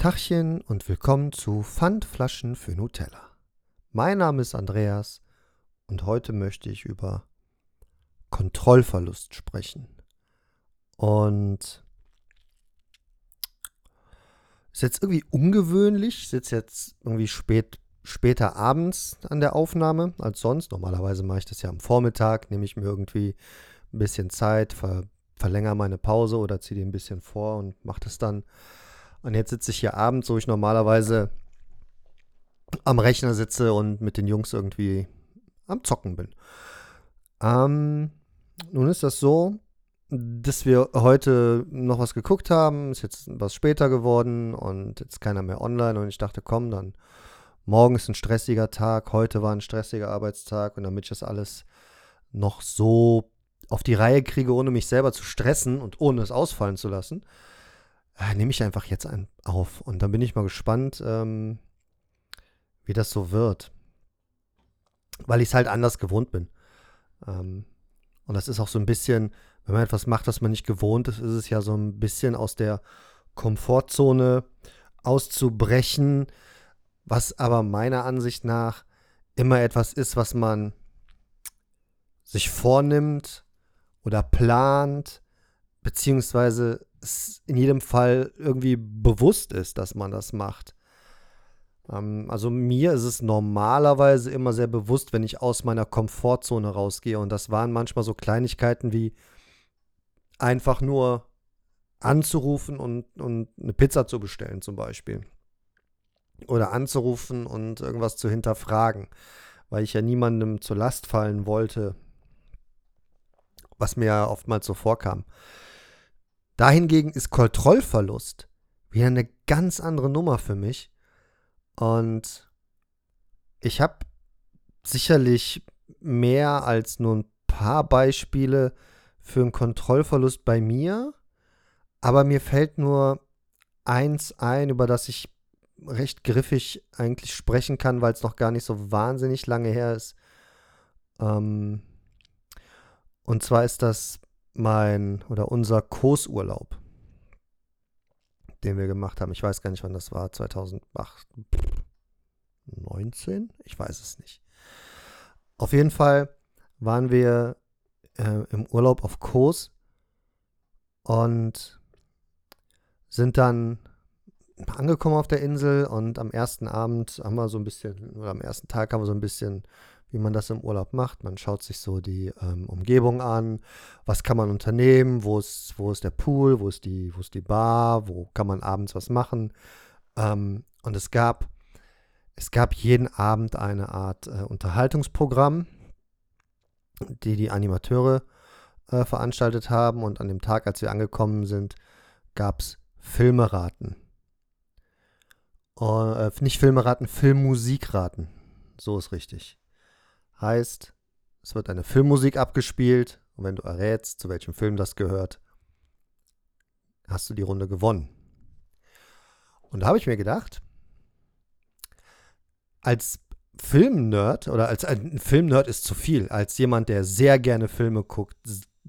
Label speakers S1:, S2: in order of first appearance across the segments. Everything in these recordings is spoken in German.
S1: Tachchen und willkommen zu Pfandflaschen für Nutella. Mein Name ist Andreas und heute möchte ich über Kontrollverlust sprechen. Und ist jetzt irgendwie ungewöhnlich. Ich sitze jetzt irgendwie spät, später abends an der Aufnahme als sonst. Normalerweise mache ich das ja am Vormittag, nehme ich mir irgendwie ein bisschen Zeit, ver, verlängere meine Pause oder ziehe die ein bisschen vor und mache das dann. Und jetzt sitze ich hier abends, wo ich normalerweise am Rechner sitze und mit den Jungs irgendwie am Zocken bin. Ähm, nun ist das so, dass wir heute noch was geguckt haben, ist jetzt was später geworden und jetzt keiner mehr online. Und ich dachte, komm, dann morgen ist ein stressiger Tag, heute war ein stressiger Arbeitstag. Und damit ich das alles noch so auf die Reihe kriege, ohne mich selber zu stressen und ohne es ausfallen zu lassen, nehme ich einfach jetzt ein, auf. Und dann bin ich mal gespannt, ähm, wie das so wird. Weil ich es halt anders gewohnt bin. Ähm, und das ist auch so ein bisschen, wenn man etwas macht, was man nicht gewohnt ist, ist es ja so ein bisschen aus der Komfortzone auszubrechen, was aber meiner Ansicht nach immer etwas ist, was man sich vornimmt oder plant, beziehungsweise es in jedem Fall irgendwie bewusst ist, dass man das macht. Ähm, also mir ist es normalerweise immer sehr bewusst, wenn ich aus meiner Komfortzone rausgehe. Und das waren manchmal so Kleinigkeiten wie einfach nur anzurufen und, und eine Pizza zu bestellen zum Beispiel. Oder anzurufen und irgendwas zu hinterfragen, weil ich ja niemandem zur Last fallen wollte, was mir ja oftmals so vorkam. Dahingegen ist Kontrollverlust wieder eine ganz andere Nummer für mich. Und ich habe sicherlich mehr als nur ein paar Beispiele für einen Kontrollverlust bei mir. Aber mir fällt nur eins ein, über das ich recht griffig eigentlich sprechen kann, weil es noch gar nicht so wahnsinnig lange her ist. Ähm, und zwar ist das mein oder unser Kursurlaub, den wir gemacht haben. Ich weiß gar nicht, wann das war. 2008, 19? Ich weiß es nicht. Auf jeden Fall waren wir äh, im Urlaub auf Kurs und sind dann angekommen auf der Insel und am ersten Abend haben wir so ein bisschen, oder am ersten Tag haben wir so ein bisschen wie man das im Urlaub macht. Man schaut sich so die ähm, Umgebung an, was kann man unternehmen, wo ist, wo ist der Pool, wo ist, die, wo ist die Bar, wo kann man abends was machen. Ähm, und es gab, es gab jeden Abend eine Art äh, Unterhaltungsprogramm, die die Animateure äh, veranstaltet haben. Und an dem Tag, als wir angekommen sind, gab es Filmeraten. Uh, nicht Filmeraten, Filmmusikraten. So ist richtig. Heißt, es wird eine Filmmusik abgespielt und wenn du errätst, zu welchem Film das gehört, hast du die Runde gewonnen. Und da habe ich mir gedacht, als Filmnerd oder als ein Filmnerd ist zu viel, als jemand, der sehr gerne Filme guckt,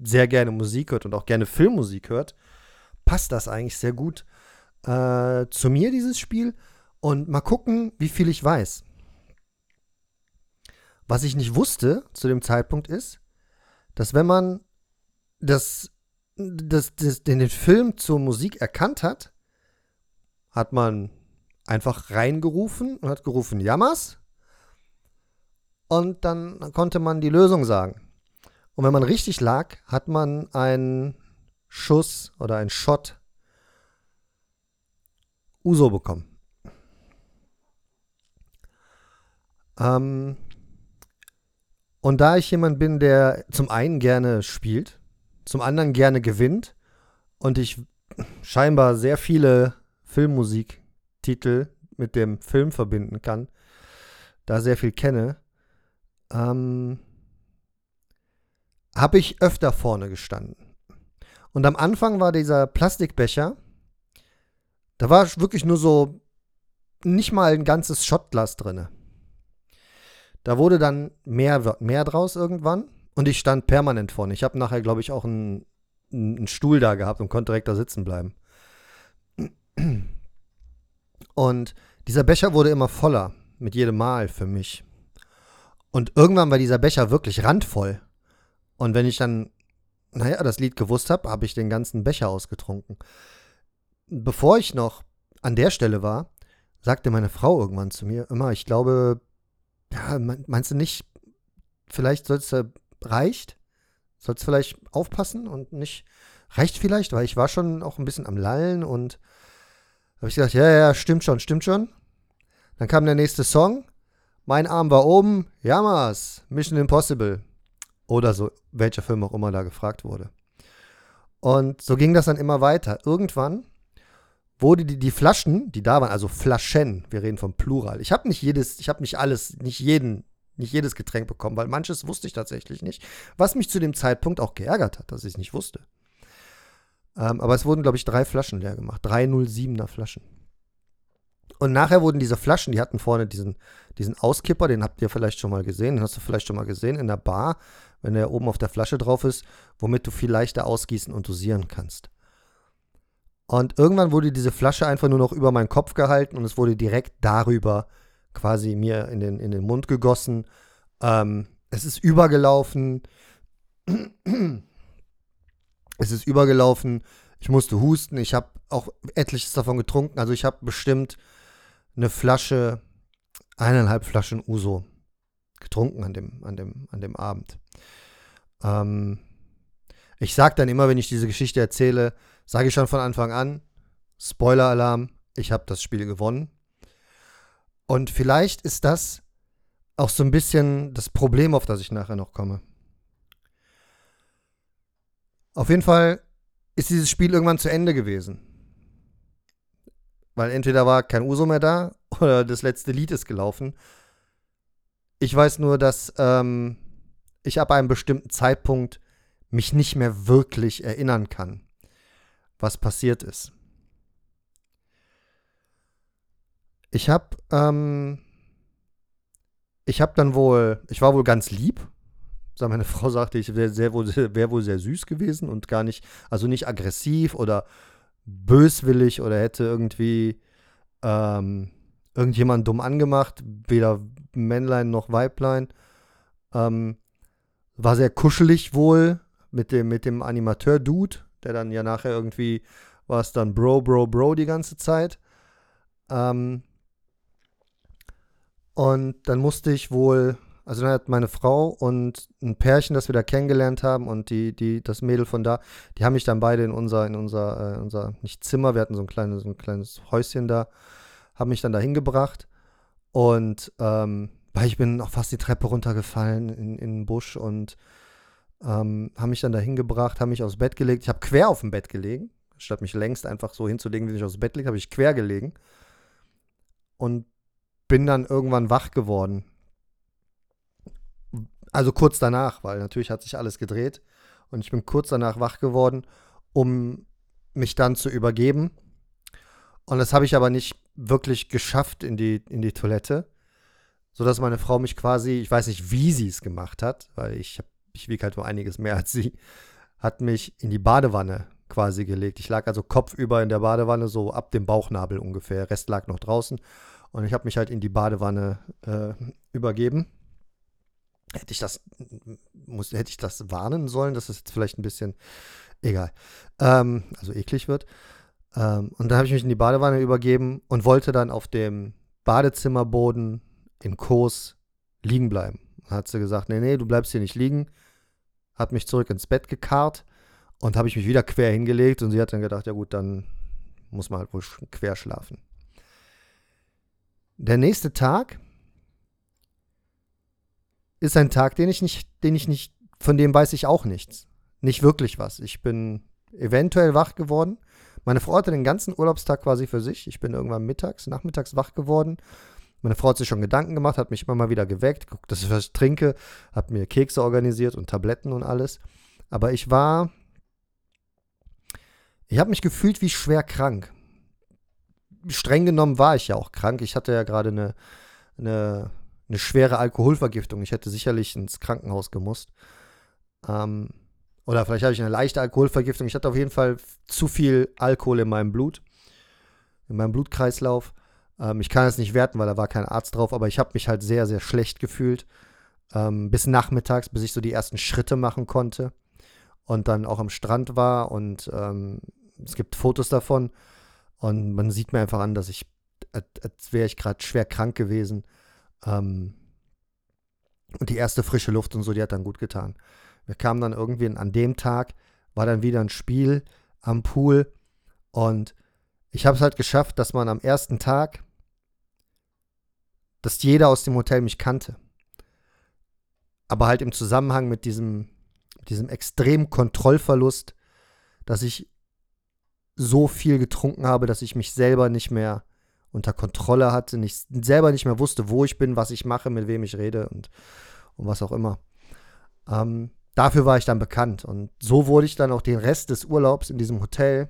S1: sehr gerne Musik hört und auch gerne Filmmusik hört, passt das eigentlich sehr gut äh, zu mir, dieses Spiel. Und mal gucken, wie viel ich weiß. Was ich nicht wusste zu dem Zeitpunkt ist, dass wenn man das, das, das, den, Film zur Musik erkannt hat, hat man einfach reingerufen und hat gerufen Jammers. Und dann konnte man die Lösung sagen. Und wenn man richtig lag, hat man einen Schuss oder einen Shot Uso bekommen. Ähm, und da ich jemand bin, der zum einen gerne spielt, zum anderen gerne gewinnt und ich scheinbar sehr viele Filmmusiktitel mit dem Film verbinden kann, da sehr viel kenne, ähm, habe ich öfter vorne gestanden. Und am Anfang war dieser Plastikbecher, da war wirklich nur so nicht mal ein ganzes Schottglas drinne. Da wurde dann mehr, mehr draus irgendwann und ich stand permanent vorne. Ich habe nachher, glaube ich, auch einen, einen Stuhl da gehabt und konnte direkt da sitzen bleiben. Und dieser Becher wurde immer voller, mit jedem Mal für mich. Und irgendwann war dieser Becher wirklich randvoll. Und wenn ich dann, naja, das Lied gewusst habe, habe ich den ganzen Becher ausgetrunken. Bevor ich noch an der Stelle war, sagte meine Frau irgendwann zu mir, immer, ich glaube, ja, meinst du nicht, vielleicht sollst du, reicht? Sollst vielleicht aufpassen und nicht, reicht vielleicht, weil ich war schon auch ein bisschen am Lallen und habe ich gesagt, ja, ja, stimmt schon, stimmt schon. Dann kam der nächste Song, mein Arm war oben, Yamas, Mission Impossible. Oder so, welcher Film auch immer da gefragt wurde. Und so ging das dann immer weiter. Irgendwann wurde die, die Flaschen, die da waren, also Flaschen, wir reden vom Plural. Ich habe nicht jedes, ich habe nicht alles, nicht jeden, nicht jedes Getränk bekommen, weil manches wusste ich tatsächlich nicht. Was mich zu dem Zeitpunkt auch geärgert hat, dass ich es nicht wusste. Ähm, aber es wurden, glaube ich, drei Flaschen leer gemacht. Drei 07er Flaschen. Und nachher wurden diese Flaschen, die hatten vorne diesen, diesen Auskipper, den habt ihr vielleicht schon mal gesehen, den hast du vielleicht schon mal gesehen in der Bar, wenn der oben auf der Flasche drauf ist, womit du viel leichter ausgießen und dosieren kannst. Und irgendwann wurde diese Flasche einfach nur noch über meinen Kopf gehalten und es wurde direkt darüber quasi mir in den, in den Mund gegossen. Ähm, es ist übergelaufen. es ist übergelaufen. Ich musste husten. Ich habe auch etliches davon getrunken. Also ich habe bestimmt eine Flasche, eineinhalb Flaschen Uso getrunken an dem, an dem, an dem Abend. Ähm, ich sage dann immer, wenn ich diese Geschichte erzähle, sage ich schon von Anfang an, Spoiler-Alarm, ich habe das Spiel gewonnen. Und vielleicht ist das auch so ein bisschen das Problem, auf das ich nachher noch komme. Auf jeden Fall ist dieses Spiel irgendwann zu Ende gewesen. Weil entweder war kein Uso mehr da oder das letzte Lied ist gelaufen. Ich weiß nur, dass ähm, ich ab einem bestimmten Zeitpunkt mich nicht mehr wirklich erinnern kann, was passiert ist. Ich habe ähm, ich habe dann wohl, ich war wohl ganz lieb. Meine Frau sagte, ich wäre sehr, wär wohl sehr süß gewesen und gar nicht, also nicht aggressiv oder böswillig oder hätte irgendwie ähm, irgendjemand dumm angemacht, weder Männlein noch Weiblein. Ähm, war sehr kuschelig wohl mit dem, mit dem Animateur-Dude, der dann ja nachher irgendwie war es dann Bro, Bro, Bro die ganze Zeit. Ähm, und dann musste ich wohl also dann hat meine Frau und ein Pärchen, das wir da kennengelernt haben und die, die, das Mädel von da, die haben mich dann beide in unser, in unser, äh, unser, nicht Zimmer, wir hatten so ein kleines, so ein kleines Häuschen da, haben mich dann da hingebracht und ähm, weil ich bin auch fast die Treppe runtergefallen in, in den Busch und ähm, haben mich dann da hingebracht, haben mich aufs Bett gelegt. Ich habe quer auf dem Bett gelegen, statt mich längst einfach so hinzulegen, wie ich aufs Bett liege, habe ich quer gelegen und bin dann irgendwann wach geworden also kurz danach, weil natürlich hat sich alles gedreht. Und ich bin kurz danach wach geworden, um mich dann zu übergeben. Und das habe ich aber nicht wirklich geschafft in die, in die Toilette, sodass meine Frau mich quasi, ich weiß nicht, wie sie es gemacht hat, weil ich, ich wiege halt nur einiges mehr als sie, hat mich in die Badewanne quasi gelegt. Ich lag also kopfüber in der Badewanne, so ab dem Bauchnabel ungefähr. Der Rest lag noch draußen. Und ich habe mich halt in die Badewanne äh, übergeben hätte ich das, muss, hätte ich das warnen sollen, dass es jetzt vielleicht ein bisschen, egal, ähm, also eklig wird. Ähm, und dann habe ich mich in die Badewanne übergeben und wollte dann auf dem Badezimmerboden in Kos liegen bleiben. Dann hat sie gesagt, nee, nee, du bleibst hier nicht liegen. Hat mich zurück ins Bett gekarrt und habe ich mich wieder quer hingelegt und sie hat dann gedacht, ja gut, dann muss man halt wohl quer schlafen. Der nächste Tag ist ein Tag, den ich nicht, den ich nicht, von dem weiß ich auch nichts. Nicht wirklich was. Ich bin eventuell wach geworden. Meine Frau hatte den ganzen Urlaubstag quasi für sich. Ich bin irgendwann mittags, nachmittags wach geworden. Meine Frau hat sich schon Gedanken gemacht, hat mich immer mal wieder geweckt, guckt, dass ich was trinke, hat mir Kekse organisiert und Tabletten und alles. Aber ich war, ich habe mich gefühlt wie schwer krank. Streng genommen war ich ja auch krank. Ich hatte ja gerade eine, eine eine schwere Alkoholvergiftung. Ich hätte sicherlich ins Krankenhaus gemusst. Ähm, oder vielleicht habe ich eine leichte Alkoholvergiftung. Ich hatte auf jeden Fall zu viel Alkohol in meinem Blut, in meinem Blutkreislauf. Ähm, ich kann es nicht werten, weil da war kein Arzt drauf, aber ich habe mich halt sehr, sehr schlecht gefühlt. Ähm, bis nachmittags, bis ich so die ersten Schritte machen konnte und dann auch am Strand war und ähm, es gibt Fotos davon und man sieht mir einfach an, dass ich, als wäre ich gerade schwer krank gewesen. Ähm, und die erste frische Luft und so, die hat dann gut getan. Wir kamen dann irgendwie an dem Tag, war dann wieder ein Spiel am Pool und ich habe es halt geschafft, dass man am ersten Tag, dass jeder aus dem Hotel mich kannte. Aber halt im Zusammenhang mit diesem, diesem extremen Kontrollverlust, dass ich so viel getrunken habe, dass ich mich selber nicht mehr unter Kontrolle hatte, nicht, selber nicht mehr wusste, wo ich bin, was ich mache, mit wem ich rede und, und was auch immer. Ähm, dafür war ich dann bekannt. Und so wurde ich dann auch den Rest des Urlaubs in diesem Hotel,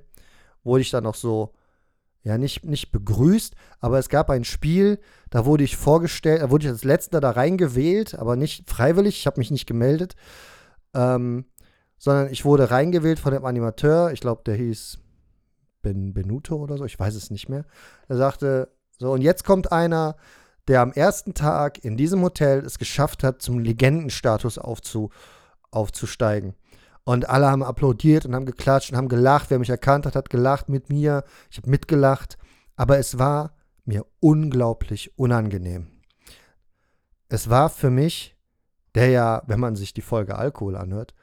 S1: wurde ich dann auch so, ja, nicht, nicht begrüßt, aber es gab ein Spiel, da wurde ich vorgestellt, da wurde ich als Letzter da reingewählt, aber nicht freiwillig, ich habe mich nicht gemeldet, ähm, sondern ich wurde reingewählt von dem Animateur, ich glaube, der hieß Ben Benuto oder so, ich weiß es nicht mehr. Er sagte, so, und jetzt kommt einer, der am ersten Tag in diesem Hotel es geschafft hat, zum Legendenstatus aufzu, aufzusteigen. Und alle haben applaudiert und haben geklatscht und haben gelacht. Wer mich erkannt hat, hat gelacht mit mir. Ich habe mitgelacht. Aber es war mir unglaublich unangenehm. Es war für mich, der ja, wenn man sich die Folge Alkohol anhört,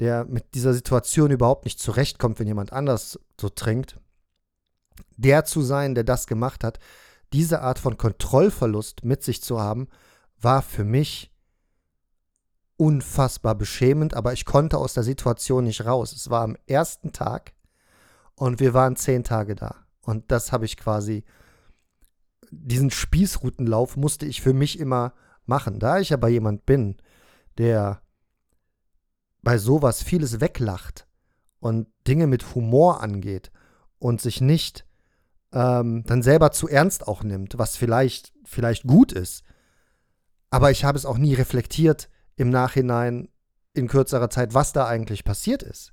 S1: der mit dieser Situation überhaupt nicht zurechtkommt, wenn jemand anders so trinkt, der zu sein, der das gemacht hat, diese Art von Kontrollverlust mit sich zu haben, war für mich unfassbar beschämend, aber ich konnte aus der Situation nicht raus. Es war am ersten Tag und wir waren zehn Tage da. Und das habe ich quasi, diesen Spießrutenlauf musste ich für mich immer machen. Da ich aber jemand bin, der bei sowas vieles weglacht und Dinge mit Humor angeht und sich nicht ähm, dann selber zu ernst auch nimmt, was vielleicht, vielleicht gut ist. Aber ich habe es auch nie reflektiert im Nachhinein in kürzerer Zeit, was da eigentlich passiert ist.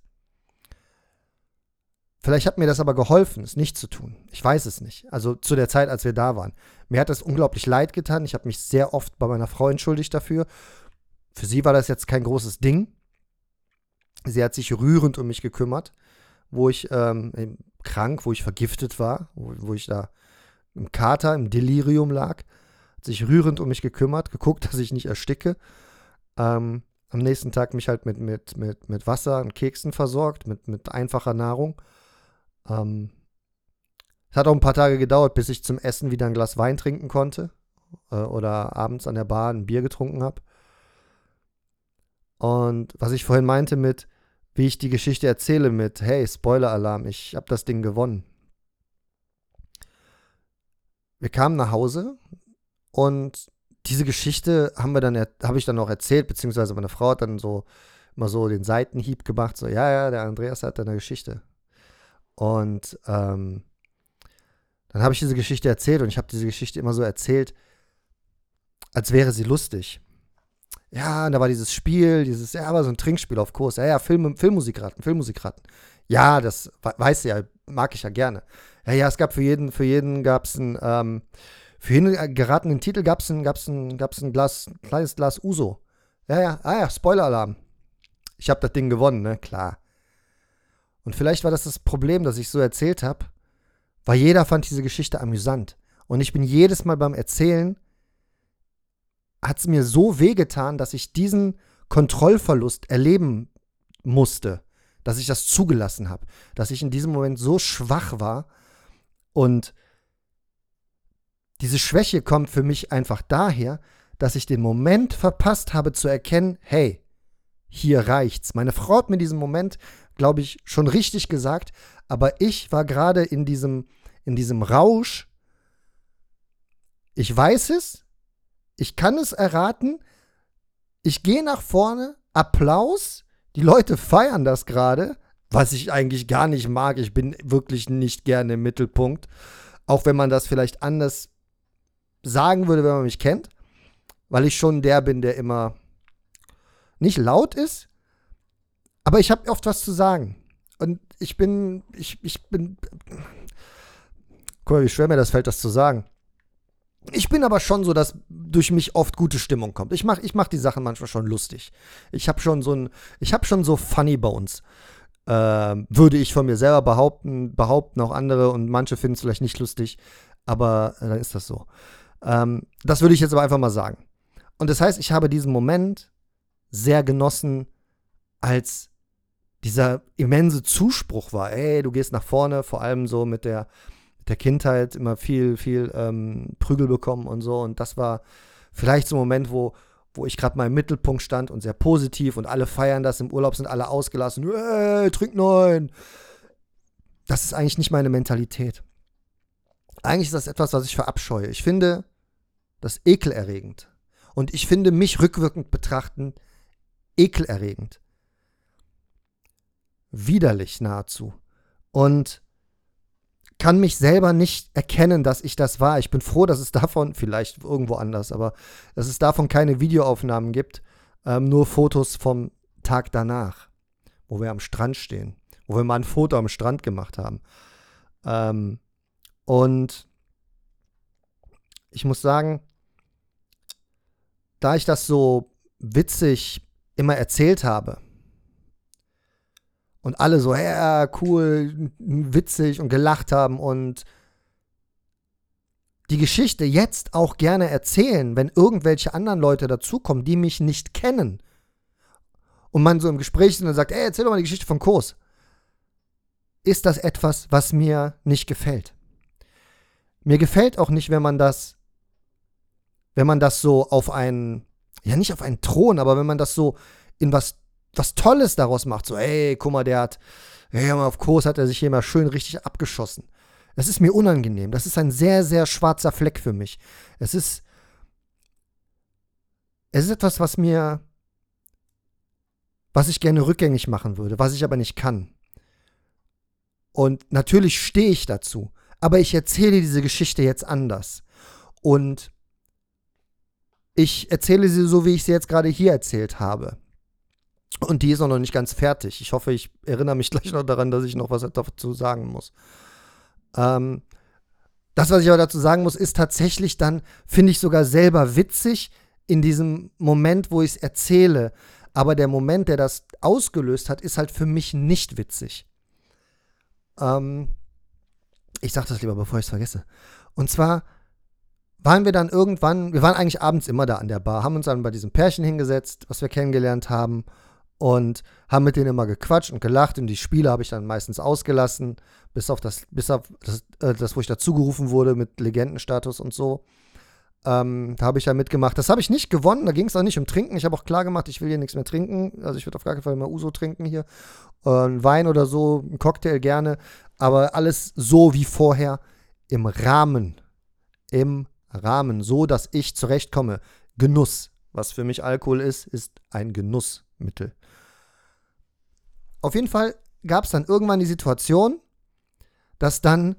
S1: Vielleicht hat mir das aber geholfen, es nicht zu tun. Ich weiß es nicht. Also zu der Zeit, als wir da waren. Mir hat das unglaublich leid getan. Ich habe mich sehr oft bei meiner Frau entschuldigt dafür. Für sie war das jetzt kein großes Ding. Sie hat sich rührend um mich gekümmert, wo ich ähm, krank, wo ich vergiftet war, wo, wo ich da im Kater, im Delirium lag. Hat sich rührend um mich gekümmert, geguckt, dass ich nicht ersticke. Ähm, am nächsten Tag mich halt mit, mit, mit, mit Wasser und Keksen versorgt, mit, mit einfacher Nahrung. Ähm, es hat auch ein paar Tage gedauert, bis ich zum Essen wieder ein Glas Wein trinken konnte äh, oder abends an der Bar ein Bier getrunken habe. Und was ich vorhin meinte mit, wie ich die Geschichte erzähle mit, hey, Spoiler-Alarm, ich habe das Ding gewonnen. Wir kamen nach Hause und diese Geschichte haben wir dann, habe ich dann auch erzählt, beziehungsweise meine Frau hat dann so immer so den Seitenhieb gemacht, so, ja, ja, der Andreas hat eine Geschichte. Und ähm, dann habe ich diese Geschichte erzählt und ich habe diese Geschichte immer so erzählt, als wäre sie lustig ja, und da war dieses Spiel, dieses, ja, aber so ein Trinkspiel auf Kurs. Ja, ja, Film, Filmmusikraten, Filmmusikraten. Ja, das weißt du ja, mag ich ja gerne. Ja, ja, es gab für jeden, für jeden gab es ein, ähm, für jeden geratenen Titel gab es ein, gab's ein, gab's ein Glas, ein kleines Glas Uso. Ja, ja, ah ja, Spoiler-Alarm. Ich habe das Ding gewonnen, ne, klar. Und vielleicht war das das Problem, das ich so erzählt habe, weil jeder fand diese Geschichte amüsant. Und ich bin jedes Mal beim Erzählen hat es mir so wehgetan, dass ich diesen Kontrollverlust erleben musste, dass ich das zugelassen habe, dass ich in diesem Moment so schwach war und diese Schwäche kommt für mich einfach daher, dass ich den Moment verpasst habe zu erkennen, hey, hier reicht's. Meine Frau hat mir diesen Moment, glaube ich, schon richtig gesagt, aber ich war gerade in diesem, in diesem Rausch. Ich weiß es, ich kann es erraten. Ich gehe nach vorne, Applaus, die Leute feiern das gerade, was ich eigentlich gar nicht mag. Ich bin wirklich nicht gerne im Mittelpunkt. Auch wenn man das vielleicht anders sagen würde, wenn man mich kennt. Weil ich schon der bin, der immer nicht laut ist, aber ich habe oft was zu sagen. Und ich bin, ich, ich bin, guck mal, wie schwer mir das fällt, das zu sagen. Ich bin aber schon so, dass durch mich oft gute Stimmung kommt. Ich mache ich mach die Sachen manchmal schon lustig. Ich habe schon so ein, ich habe schon so Funny Bones. Äh, würde ich von mir selber behaupten, behaupten auch andere und manche finden es vielleicht nicht lustig, aber dann ist das so. Ähm, das würde ich jetzt aber einfach mal sagen. Und das heißt, ich habe diesen Moment sehr genossen, als dieser immense Zuspruch war. Ey, du gehst nach vorne, vor allem so mit der, der Kindheit immer viel, viel ähm, Prügel bekommen und so. Und das war vielleicht so ein Moment, wo, wo ich gerade mal im Mittelpunkt stand und sehr positiv und alle feiern das. Im Urlaub sind alle ausgelassen. Ey, trink neun. Das ist eigentlich nicht meine Mentalität. Eigentlich ist das etwas, was ich verabscheue. Ich finde das ekelerregend. Und ich finde mich rückwirkend betrachtend ekelerregend. Widerlich nahezu. Und kann mich selber nicht erkennen, dass ich das war. Ich bin froh, dass es davon, vielleicht irgendwo anders, aber dass es davon keine Videoaufnahmen gibt, ähm, nur Fotos vom Tag danach, wo wir am Strand stehen, wo wir mal ein Foto am Strand gemacht haben. Ähm, und ich muss sagen, da ich das so witzig immer erzählt habe und alle so, ja, cool, witzig und gelacht haben und die Geschichte jetzt auch gerne erzählen, wenn irgendwelche anderen Leute dazukommen, die mich nicht kennen und man so im Gespräch ist und sagt, ey, erzähl doch mal die Geschichte von Kurs, ist das etwas, was mir nicht gefällt. Mir gefällt auch nicht, wenn man das, wenn man das so auf einen, ja nicht auf einen Thron, aber wenn man das so in was, was Tolles daraus macht. So, ey, guck mal, der hat, hey, auf Kurs hat er sich hier mal schön richtig abgeschossen. Das ist mir unangenehm. Das ist ein sehr, sehr schwarzer Fleck für mich. Es ist, es ist etwas, was mir, was ich gerne rückgängig machen würde, was ich aber nicht kann. Und natürlich stehe ich dazu aber ich erzähle diese Geschichte jetzt anders. Und ich erzähle sie so, wie ich sie jetzt gerade hier erzählt habe. Und die ist auch noch nicht ganz fertig. Ich hoffe, ich erinnere mich gleich noch daran, dass ich noch was dazu sagen muss. Ähm, das, was ich aber dazu sagen muss, ist tatsächlich dann, finde ich sogar selber witzig in diesem Moment, wo ich es erzähle. Aber der Moment, der das ausgelöst hat, ist halt für mich nicht witzig. Ähm, ich sage das lieber, bevor ich es vergesse. Und zwar waren wir dann irgendwann, wir waren eigentlich abends immer da an der Bar, haben uns dann bei diesem Pärchen hingesetzt, was wir kennengelernt haben und haben mit denen immer gequatscht und gelacht und die Spiele habe ich dann meistens ausgelassen, bis auf das, bis auf das, äh, das wo ich dazugerufen wurde mit Legendenstatus und so. Ähm, da habe ich ja mitgemacht. Das habe ich nicht gewonnen, da ging es auch nicht um Trinken. Ich habe auch klar gemacht, ich will hier nichts mehr trinken. Also ich würde auf gar keinen Fall mehr Uso trinken hier. Äh, Wein oder so, ein Cocktail gerne. Aber alles so wie vorher im Rahmen. Im Rahmen, so dass ich zurechtkomme. Genuss. Was für mich Alkohol ist, ist ein Genussmittel. Auf jeden Fall gab es dann irgendwann die Situation, dass dann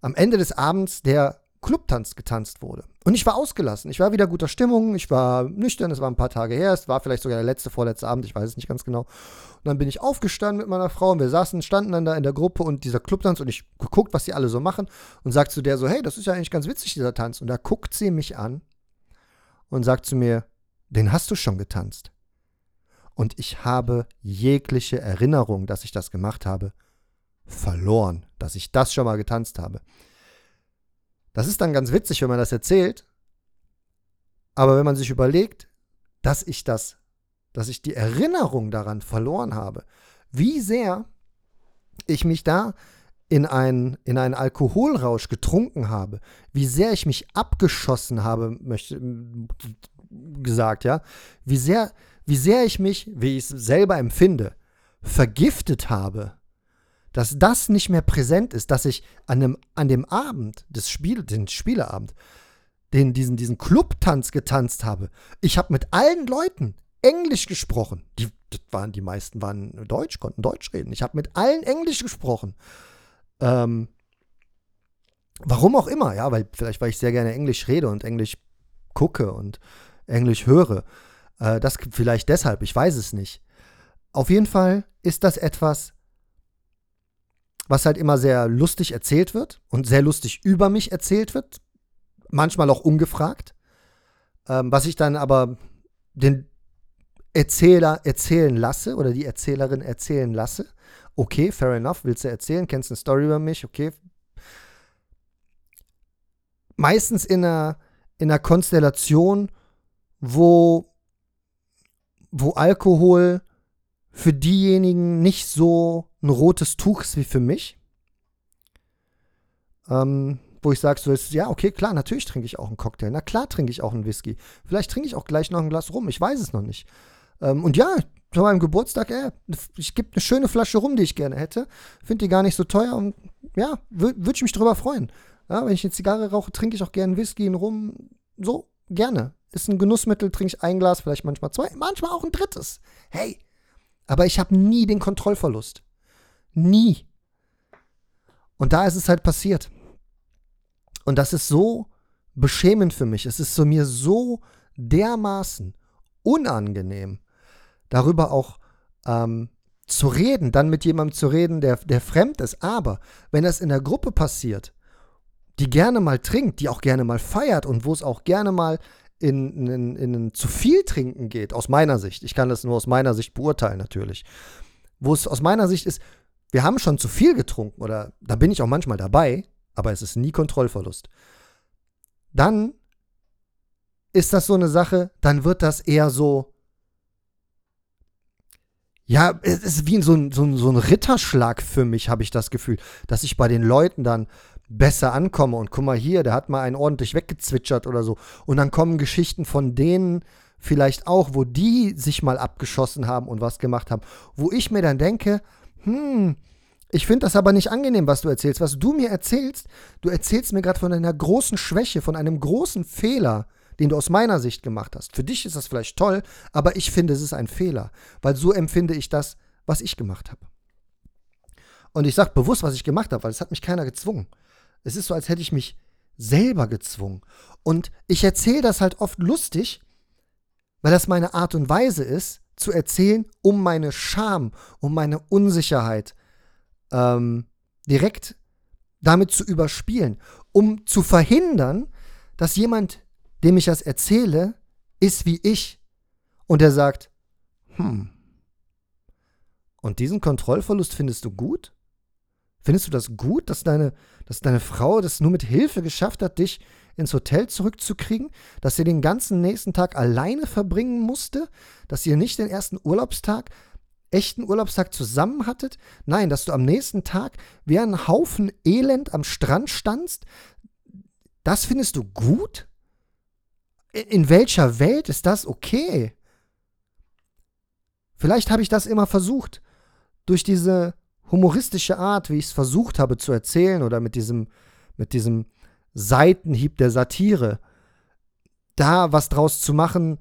S1: am Ende des Abends der Clubtanz getanzt wurde. Und ich war ausgelassen. Ich war wieder guter Stimmung. Ich war nüchtern. Es war ein paar Tage her. Es war vielleicht sogar der letzte, vorletzte Abend. Ich weiß es nicht ganz genau. Und dann bin ich aufgestanden mit meiner Frau und wir saßen, standen dann da in der Gruppe und dieser Clubtanz und ich geguckt, was die alle so machen und sagt zu der so, hey, das ist ja eigentlich ganz witzig, dieser Tanz. Und da guckt sie mich an und sagt zu mir, den hast du schon getanzt. Und ich habe jegliche Erinnerung, dass ich das gemacht habe, verloren, dass ich das schon mal getanzt habe. Das ist dann ganz witzig, wenn man das erzählt. Aber wenn man sich überlegt, dass ich das, dass ich die Erinnerung daran verloren habe, wie sehr ich mich da in, ein, in einen Alkoholrausch getrunken habe, wie sehr ich mich abgeschossen habe, möchte gesagt, ja, wie sehr, wie sehr ich mich, wie ich es selber empfinde, vergiftet habe dass das nicht mehr präsent ist, dass ich an dem, an dem Abend, des Spiel, den Spieleabend, den, diesen, diesen Clubtanz getanzt habe. Ich habe mit allen Leuten Englisch gesprochen. Die, waren, die meisten waren Deutsch, konnten Deutsch reden. Ich habe mit allen Englisch gesprochen. Ähm, warum auch immer, ja, weil vielleicht, weil ich sehr gerne Englisch rede und Englisch gucke und Englisch höre. Äh, das vielleicht deshalb, ich weiß es nicht. Auf jeden Fall ist das etwas, was halt immer sehr lustig erzählt wird und sehr lustig über mich erzählt wird. manchmal auch ungefragt, ähm, was ich dann aber den Erzähler erzählen lasse oder die Erzählerin erzählen lasse. Okay, fair enough, willst du erzählen, kennst eine Story über mich, okay. Meistens in einer, in einer Konstellation, wo, wo Alkohol für diejenigen nicht so ein rotes Tuch ist wie für mich. Ähm, wo ich sage, so ist, ja, okay, klar, natürlich trinke ich auch einen Cocktail. Na klar trinke ich auch einen Whisky. Vielleicht trinke ich auch gleich noch ein Glas rum. Ich weiß es noch nicht. Ähm, und ja, zu meinem Geburtstag, ey, ich gebe eine schöne Flasche rum, die ich gerne hätte. Finde die gar nicht so teuer und ja, würde ich mich drüber freuen. Ja, wenn ich eine Zigarre rauche, trinke ich auch gerne Whisky, einen Rum. So, gerne. Ist ein Genussmittel, trinke ich ein Glas, vielleicht manchmal zwei, manchmal auch ein drittes. Hey, aber ich habe nie den Kontrollverlust. Nie. Und da ist es halt passiert. Und das ist so beschämend für mich. Es ist so mir so dermaßen unangenehm, darüber auch ähm, zu reden, dann mit jemandem zu reden, der, der fremd ist. Aber wenn das in der Gruppe passiert, die gerne mal trinkt, die auch gerne mal feiert und wo es auch gerne mal in, in, in, in zu viel trinken geht, aus meiner Sicht, ich kann das nur aus meiner Sicht beurteilen natürlich, wo es aus meiner Sicht ist, wir haben schon zu viel getrunken oder da bin ich auch manchmal dabei, aber es ist nie Kontrollverlust. Dann ist das so eine Sache, dann wird das eher so, ja, es ist wie so ein, so ein, so ein Ritterschlag für mich, habe ich das Gefühl, dass ich bei den Leuten dann besser ankomme und guck mal hier, der hat mal einen ordentlich weggezwitschert oder so. Und dann kommen Geschichten von denen vielleicht auch, wo die sich mal abgeschossen haben und was gemacht haben, wo ich mir dann denke, hm, ich finde das aber nicht angenehm, was du erzählst. Was du mir erzählst, du erzählst mir gerade von einer großen Schwäche, von einem großen Fehler, den du aus meiner Sicht gemacht hast. Für dich ist das vielleicht toll, aber ich finde, es ist ein Fehler, weil so empfinde ich das, was ich gemacht habe. Und ich sage bewusst, was ich gemacht habe, weil es hat mich keiner gezwungen. Es ist so, als hätte ich mich selber gezwungen. Und ich erzähle das halt oft lustig, weil das meine Art und Weise ist, zu erzählen, um meine Scham, um meine Unsicherheit ähm, direkt damit zu überspielen, um zu verhindern, dass jemand, dem ich das erzähle, ist wie ich und der sagt, hm, und diesen Kontrollverlust findest du gut? Findest du das gut, dass deine, dass deine Frau das nur mit Hilfe geschafft hat, dich ins Hotel zurückzukriegen? Dass sie den ganzen nächsten Tag alleine verbringen musste? Dass ihr nicht den ersten Urlaubstag, echten Urlaubstag zusammen hattet? Nein, dass du am nächsten Tag wie ein Haufen Elend am Strand standst? Das findest du gut? In welcher Welt ist das okay? Vielleicht habe ich das immer versucht. Durch diese humoristische Art, wie ich es versucht habe zu erzählen oder mit diesem, mit diesem Seitenhieb der Satire, da was draus zu machen,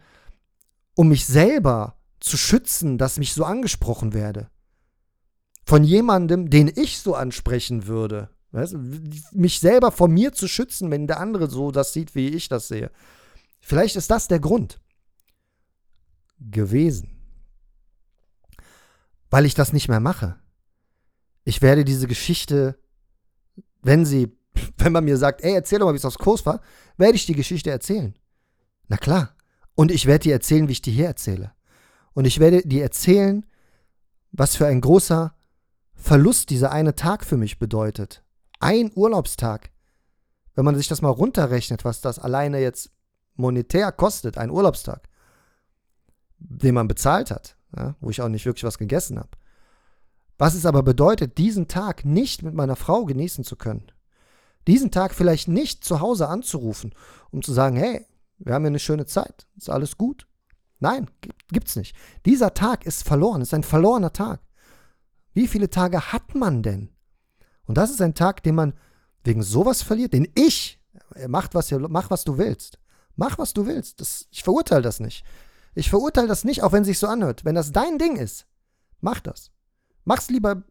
S1: um mich selber zu schützen, dass mich so angesprochen werde. Von jemandem, den ich so ansprechen würde. Weißt, mich selber vor mir zu schützen, wenn der andere so das sieht, wie ich das sehe. Vielleicht ist das der Grund gewesen. Weil ich das nicht mehr mache ich werde diese Geschichte, wenn sie, wenn man mir sagt, ey, erzähl doch mal, wie es aufs Kurs war, werde ich die Geschichte erzählen. Na klar. Und ich werde dir erzählen, wie ich die hier erzähle. Und ich werde dir erzählen, was für ein großer Verlust dieser eine Tag für mich bedeutet. Ein Urlaubstag. Wenn man sich das mal runterrechnet, was das alleine jetzt monetär kostet, ein Urlaubstag, den man bezahlt hat, ja, wo ich auch nicht wirklich was gegessen habe. Was es aber bedeutet, diesen Tag nicht mit meiner Frau genießen zu können. Diesen Tag vielleicht nicht zu Hause anzurufen, um zu sagen, hey, wir haben ja eine schöne Zeit, ist alles gut. Nein, gibt's nicht. Dieser Tag ist verloren, ist ein verlorener Tag. Wie viele Tage hat man denn? Und das ist ein Tag, den man wegen sowas verliert, den ich, macht was, mach was du willst. Mach was du willst. Das, ich verurteile das nicht. Ich verurteile das nicht, auch wenn es sich so anhört. Wenn das dein Ding ist, mach das. Mach's lieber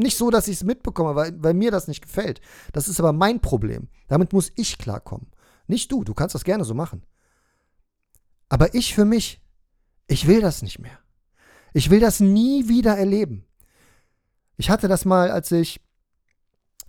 S1: nicht so, dass ich es mitbekomme, weil, weil mir das nicht gefällt. Das ist aber mein Problem. Damit muss ich klarkommen. Nicht du, du kannst das gerne so machen. Aber ich für mich, ich will das nicht mehr. Ich will das nie wieder erleben. Ich hatte das mal, als ich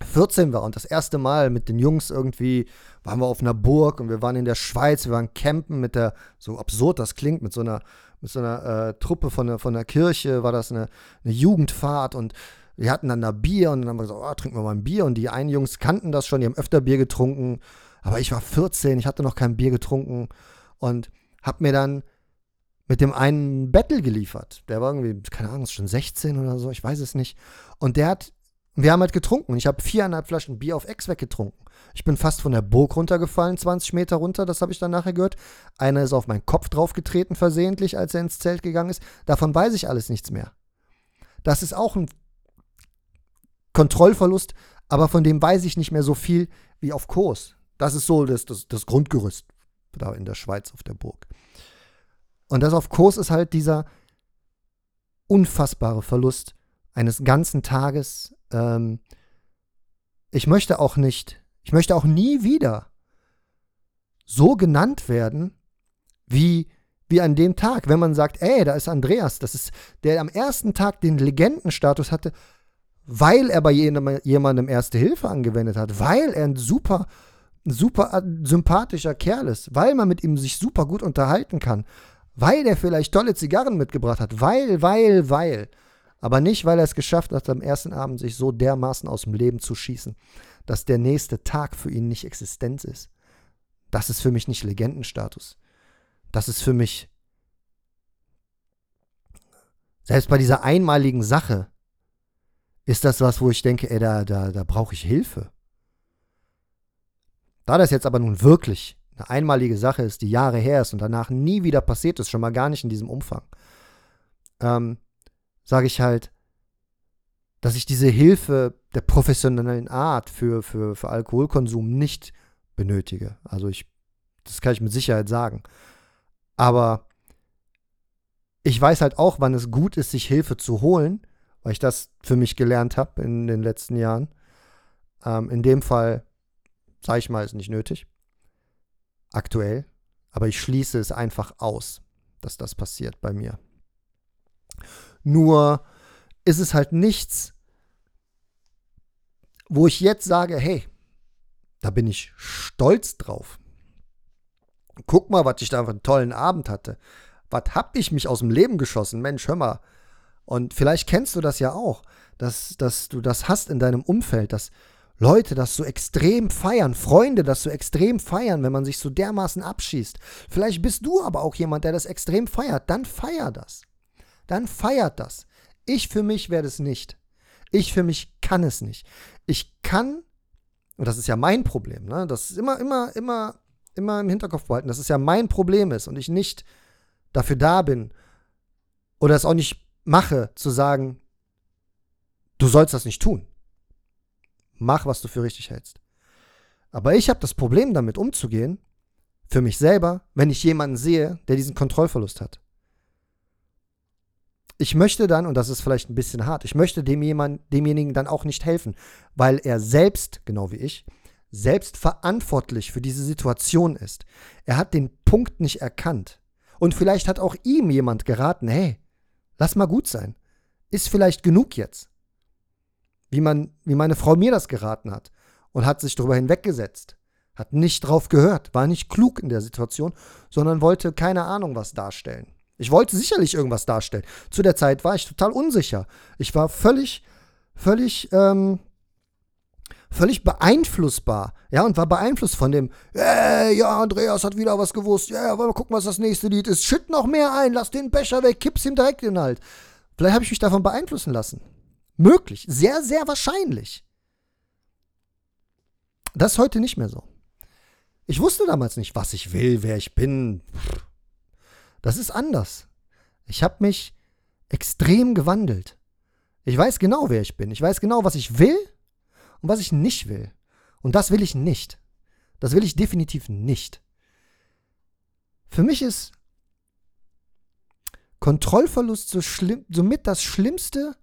S1: 14 war und das erste Mal mit den Jungs irgendwie waren wir auf einer Burg und wir waren in der Schweiz, wir waren campen mit der, so absurd das klingt, mit so einer, mit so einer äh, Truppe von der, von der Kirche, war das eine, eine Jugendfahrt und wir hatten dann da Bier und dann haben wir gesagt, oh, trinken wir mal ein Bier und die einen Jungs kannten das schon, die haben öfter Bier getrunken, aber ich war 14, ich hatte noch kein Bier getrunken und hab mir dann mit dem einen Battle geliefert. Der war irgendwie, keine Ahnung, ist schon 16 oder so, ich weiß es nicht. Und der hat wir haben halt getrunken. Ich habe viereinhalb Flaschen Bier auf Ex weggetrunken. Ich bin fast von der Burg runtergefallen, 20 Meter runter, das habe ich dann nachher gehört. Einer ist auf meinen Kopf draufgetreten, versehentlich, als er ins Zelt gegangen ist. Davon weiß ich alles nichts mehr. Das ist auch ein Kontrollverlust, aber von dem weiß ich nicht mehr so viel wie auf Kurs. Das ist so das, das, das Grundgerüst da in der Schweiz auf der Burg. Und das auf Kurs ist halt dieser unfassbare Verlust eines ganzen Tages ähm, ich möchte auch nicht, ich möchte auch nie wieder so genannt werden, wie, wie an dem Tag, wenn man sagt, ey, da ist Andreas, das ist der am ersten Tag den Legendenstatus hatte, weil er bei jemandem Erste Hilfe angewendet hat, weil er ein super, super sympathischer Kerl ist, weil man mit ihm sich super gut unterhalten kann, weil er vielleicht tolle Zigarren mitgebracht hat, weil, weil, weil. Aber nicht, weil er es geschafft hat, am ersten Abend sich so dermaßen aus dem Leben zu schießen, dass der nächste Tag für ihn nicht Existenz ist. Das ist für mich nicht Legendenstatus. Das ist für mich, selbst bei dieser einmaligen Sache, ist das was, wo ich denke, ey, da, da, da brauche ich Hilfe. Da das jetzt aber nun wirklich eine einmalige Sache ist, die Jahre her ist und danach nie wieder passiert ist, schon mal gar nicht in diesem Umfang, ähm, sage ich halt, dass ich diese Hilfe der professionellen Art für, für, für Alkoholkonsum nicht benötige. Also ich, das kann ich mit Sicherheit sagen. Aber ich weiß halt auch, wann es gut ist, sich Hilfe zu holen, weil ich das für mich gelernt habe in den letzten Jahren. Ähm, in dem Fall, sage ich mal, ist nicht nötig. Aktuell. Aber ich schließe es einfach aus, dass das passiert bei mir. Nur ist es halt nichts, wo ich jetzt sage, hey, da bin ich stolz drauf. Guck mal, was ich da für einen tollen Abend hatte. Was hab ich mich aus dem Leben geschossen? Mensch, hör mal. Und vielleicht kennst du das ja auch, dass, dass du das hast in deinem Umfeld, dass Leute das so extrem feiern, Freunde das so extrem feiern, wenn man sich so dermaßen abschießt. Vielleicht bist du aber auch jemand, der das extrem feiert. Dann feier das dann feiert das. Ich für mich werde es nicht. Ich für mich kann es nicht. Ich kann, und das ist ja mein Problem, ne? das ist immer, immer, immer, immer im Hinterkopf behalten, dass es ja mein Problem ist und ich nicht dafür da bin oder es auch nicht mache, zu sagen, du sollst das nicht tun. Mach, was du für richtig hältst. Aber ich habe das Problem damit umzugehen, für mich selber, wenn ich jemanden sehe, der diesen Kontrollverlust hat ich möchte dann, und das ist vielleicht ein bisschen hart, ich möchte dem jemand, demjenigen dann auch nicht helfen, weil er selbst, genau wie ich, selbst verantwortlich für diese Situation ist. Er hat den Punkt nicht erkannt. Und vielleicht hat auch ihm jemand geraten, hey, lass mal gut sein. Ist vielleicht genug jetzt. Wie, man, wie meine Frau mir das geraten hat und hat sich darüber hinweggesetzt. Hat nicht drauf gehört, war nicht klug in der Situation, sondern wollte keine Ahnung was darstellen. Ich wollte sicherlich irgendwas darstellen. Zu der Zeit war ich total unsicher. Ich war völlig, völlig, ähm, völlig beeinflussbar. Ja, und war beeinflusst von dem, äh, ja, Andreas hat wieder was gewusst. Ja, wollen wir gucken, was das nächste Lied ist. Schütt noch mehr ein, lass den Becher weg, kipp's ihm direkt in den Halt. Vielleicht habe ich mich davon beeinflussen lassen. Möglich. Sehr, sehr wahrscheinlich. Das ist heute nicht mehr so. Ich wusste damals nicht, was ich will, wer ich bin. Das ist anders. Ich habe mich extrem gewandelt. Ich weiß genau, wer ich bin. Ich weiß genau, was ich will und was ich nicht will. Und das will ich nicht. Das will ich definitiv nicht. Für mich ist Kontrollverlust so schlimm, somit das Schlimmste,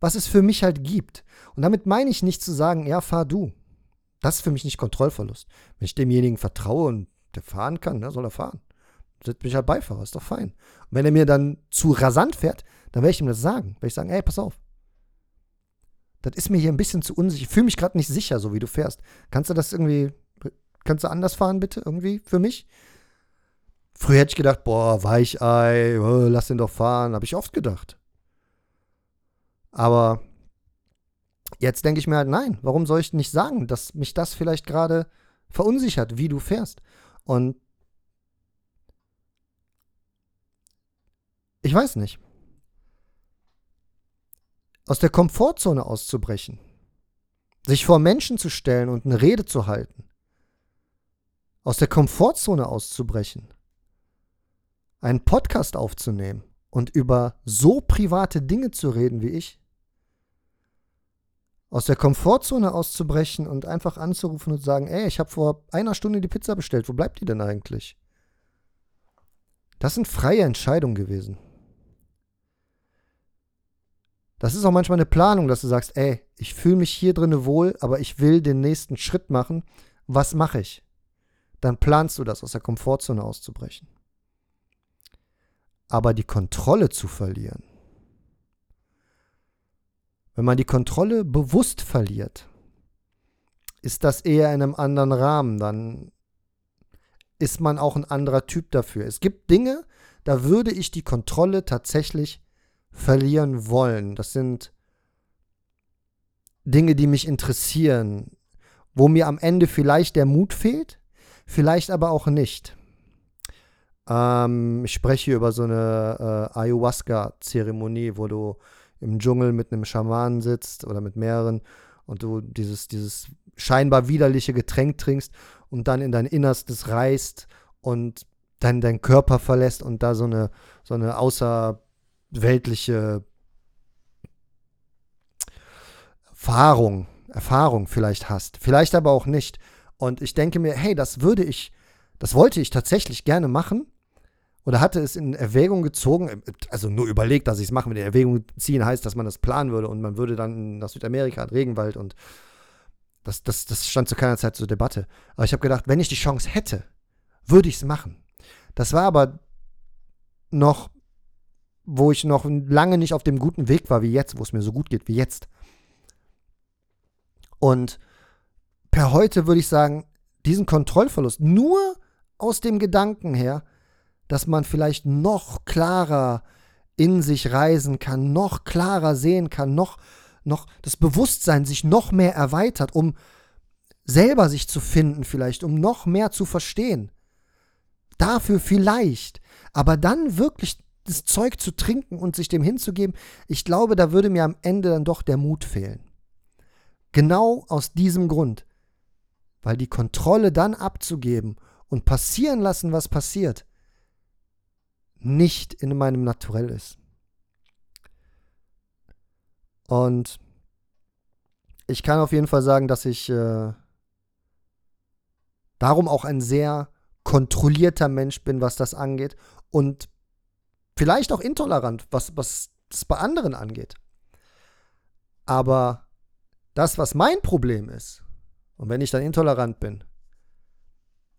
S1: was es für mich halt gibt. Und damit meine ich nicht zu sagen, ja, fahr du. Das ist für mich nicht Kontrollverlust. Wenn ich demjenigen vertraue und der fahren kann, ne, soll er fahren setzt mich halt Beifahrer, ist doch fein. Und wenn er mir dann zu rasant fährt, dann werde ich ihm das sagen. Werde ich sagen, ey, pass auf. Das ist mir hier ein bisschen zu unsicher. Ich fühle mich gerade nicht sicher, so wie du fährst. Kannst du das irgendwie, kannst du anders fahren, bitte, irgendwie, für mich? Früher hätte ich gedacht, boah, Weichei, oh, lass den doch fahren. Habe ich oft gedacht. Aber jetzt denke ich mir halt, nein, warum soll ich nicht sagen, dass mich das vielleicht gerade verunsichert, wie du fährst? Und ich weiß nicht. Aus der Komfortzone auszubrechen, sich vor Menschen zu stellen und eine Rede zu halten, aus der Komfortzone auszubrechen, einen Podcast aufzunehmen und über so private Dinge zu reden wie ich, aus der Komfortzone auszubrechen und einfach anzurufen und sagen, ey, ich habe vor einer Stunde die Pizza bestellt, wo bleibt die denn eigentlich? Das sind freie Entscheidungen gewesen. Das ist auch manchmal eine Planung, dass du sagst, ey, ich fühle mich hier drinne wohl, aber ich will den nächsten Schritt machen. Was mache ich? Dann planst du das, aus der Komfortzone auszubrechen. Aber die Kontrolle zu verlieren, wenn man die Kontrolle bewusst verliert, ist das eher in einem anderen Rahmen. Dann ist man auch ein anderer Typ dafür. Es gibt Dinge, da würde ich die Kontrolle tatsächlich verlieren wollen. Das sind Dinge, die mich interessieren, wo mir am Ende vielleicht der Mut fehlt, vielleicht aber auch nicht. Ähm, ich spreche über so eine äh, Ayahuasca-Zeremonie, wo du im Dschungel mit einem Schamanen sitzt oder mit mehreren und du dieses, dieses scheinbar widerliche Getränk trinkst und dann in dein Innerstes reißt und dann deinen Körper verlässt und da so eine, so eine außerweltliche Erfahrung, Erfahrung vielleicht hast. Vielleicht aber auch nicht. Und ich denke mir, hey, das würde ich, das wollte ich tatsächlich gerne machen oder hatte es in Erwägung gezogen, also nur überlegt, dass ich es mache, mit der Erwägung ziehen heißt, dass man das planen würde und man würde dann nach Südamerika, Regenwald und das, das, das stand zu keiner Zeit zur Debatte. Aber ich habe gedacht, wenn ich die Chance hätte, würde ich es machen. Das war aber noch, wo ich noch lange nicht auf dem guten Weg war wie jetzt, wo es mir so gut geht wie jetzt. Und per heute würde ich sagen, diesen Kontrollverlust nur aus dem Gedanken her, dass man vielleicht noch klarer in sich reisen kann, noch klarer sehen kann, noch, noch das Bewusstsein sich noch mehr erweitert, um selber sich zu finden vielleicht, um noch mehr zu verstehen. Dafür vielleicht. Aber dann wirklich das Zeug zu trinken und sich dem hinzugeben, ich glaube, da würde mir am Ende dann doch der Mut fehlen. Genau aus diesem Grund. Weil die Kontrolle dann abzugeben und passieren lassen, was passiert, nicht in meinem Naturell ist. Und ich kann auf jeden Fall sagen, dass ich äh, darum auch ein sehr kontrollierter Mensch bin, was das angeht. Und vielleicht auch intolerant, was, was das bei anderen angeht. Aber das, was mein Problem ist, und wenn ich dann intolerant bin,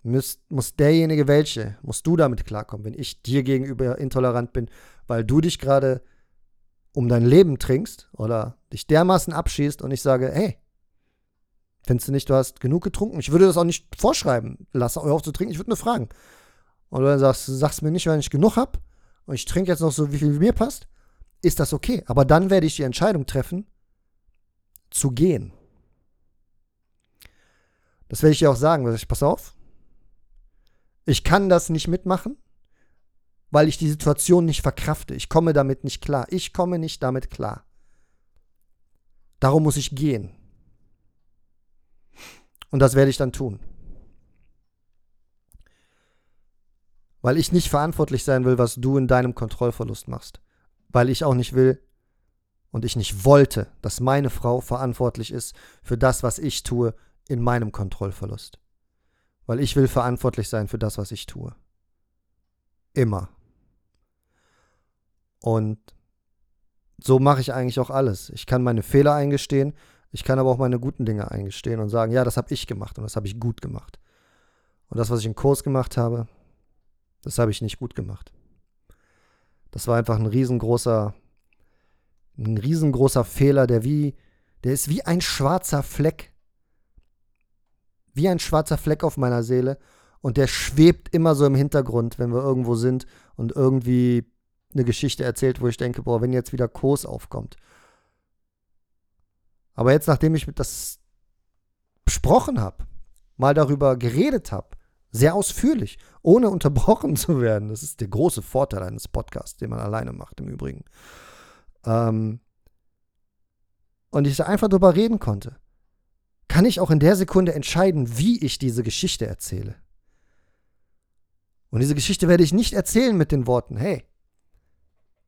S1: muss, muss derjenige welche, musst du damit klarkommen, wenn ich dir gegenüber intolerant bin, weil du dich gerade um dein Leben trinkst oder dich dermaßen abschießt und ich sage, hey, findest du nicht, du hast genug getrunken? Ich würde das auch nicht vorschreiben, lass euch auf zu trinken, ich würde nur fragen. Und du dann sagst, du sagst mir nicht, wenn ich genug habe und ich trinke jetzt noch so, wie viel mir passt, ist das okay. Aber dann werde ich die Entscheidung treffen, zu gehen. Das werde ich dir auch sagen. Ich, pass auf, ich kann das nicht mitmachen, weil ich die Situation nicht verkrafte. Ich komme damit nicht klar. Ich komme nicht damit klar. Darum muss ich gehen. Und das werde ich dann tun. Weil ich nicht verantwortlich sein will, was du in deinem Kontrollverlust machst. Weil ich auch nicht will und ich nicht wollte, dass meine Frau verantwortlich ist für das, was ich tue in meinem Kontrollverlust weil ich will verantwortlich sein für das, was ich tue. Immer. Und so mache ich eigentlich auch alles. Ich kann meine Fehler eingestehen, ich kann aber auch meine guten Dinge eingestehen und sagen, ja, das habe ich gemacht und das habe ich gut gemacht. Und das, was ich im Kurs gemacht habe, das habe ich nicht gut gemacht. Das war einfach ein riesengroßer, ein riesengroßer Fehler, der wie Der ist wie ein schwarzer Fleck. Wie ein schwarzer Fleck auf meiner Seele. Und der schwebt immer so im Hintergrund, wenn wir irgendwo sind und irgendwie eine Geschichte erzählt, wo ich denke, boah, wenn jetzt wieder Kurs aufkommt. Aber jetzt, nachdem ich das besprochen habe, mal darüber geredet habe, sehr ausführlich, ohne unterbrochen zu werden, das ist der große Vorteil eines Podcasts, den man alleine macht im Übrigen, ähm, und ich einfach darüber reden konnte, kann ich auch in der Sekunde entscheiden, wie ich diese Geschichte erzähle. Und diese Geschichte werde ich nicht erzählen mit den Worten, hey,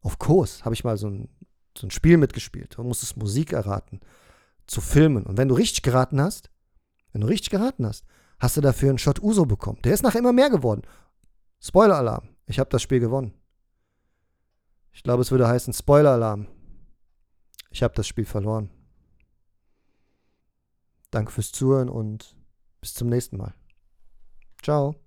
S1: auf Kurs habe ich mal so ein, so ein Spiel mitgespielt. Du musstest Musik erraten, zu filmen. Und wenn du richtig geraten hast, wenn du richtig geraten hast, hast du dafür einen Shot Uso bekommen. Der ist nachher immer mehr geworden. Spoiler-Alarm. Ich habe das Spiel gewonnen. Ich glaube, es würde heißen Spoiler-Alarm. Ich habe das Spiel verloren. Danke fürs Zuhören und bis zum nächsten Mal. Ciao.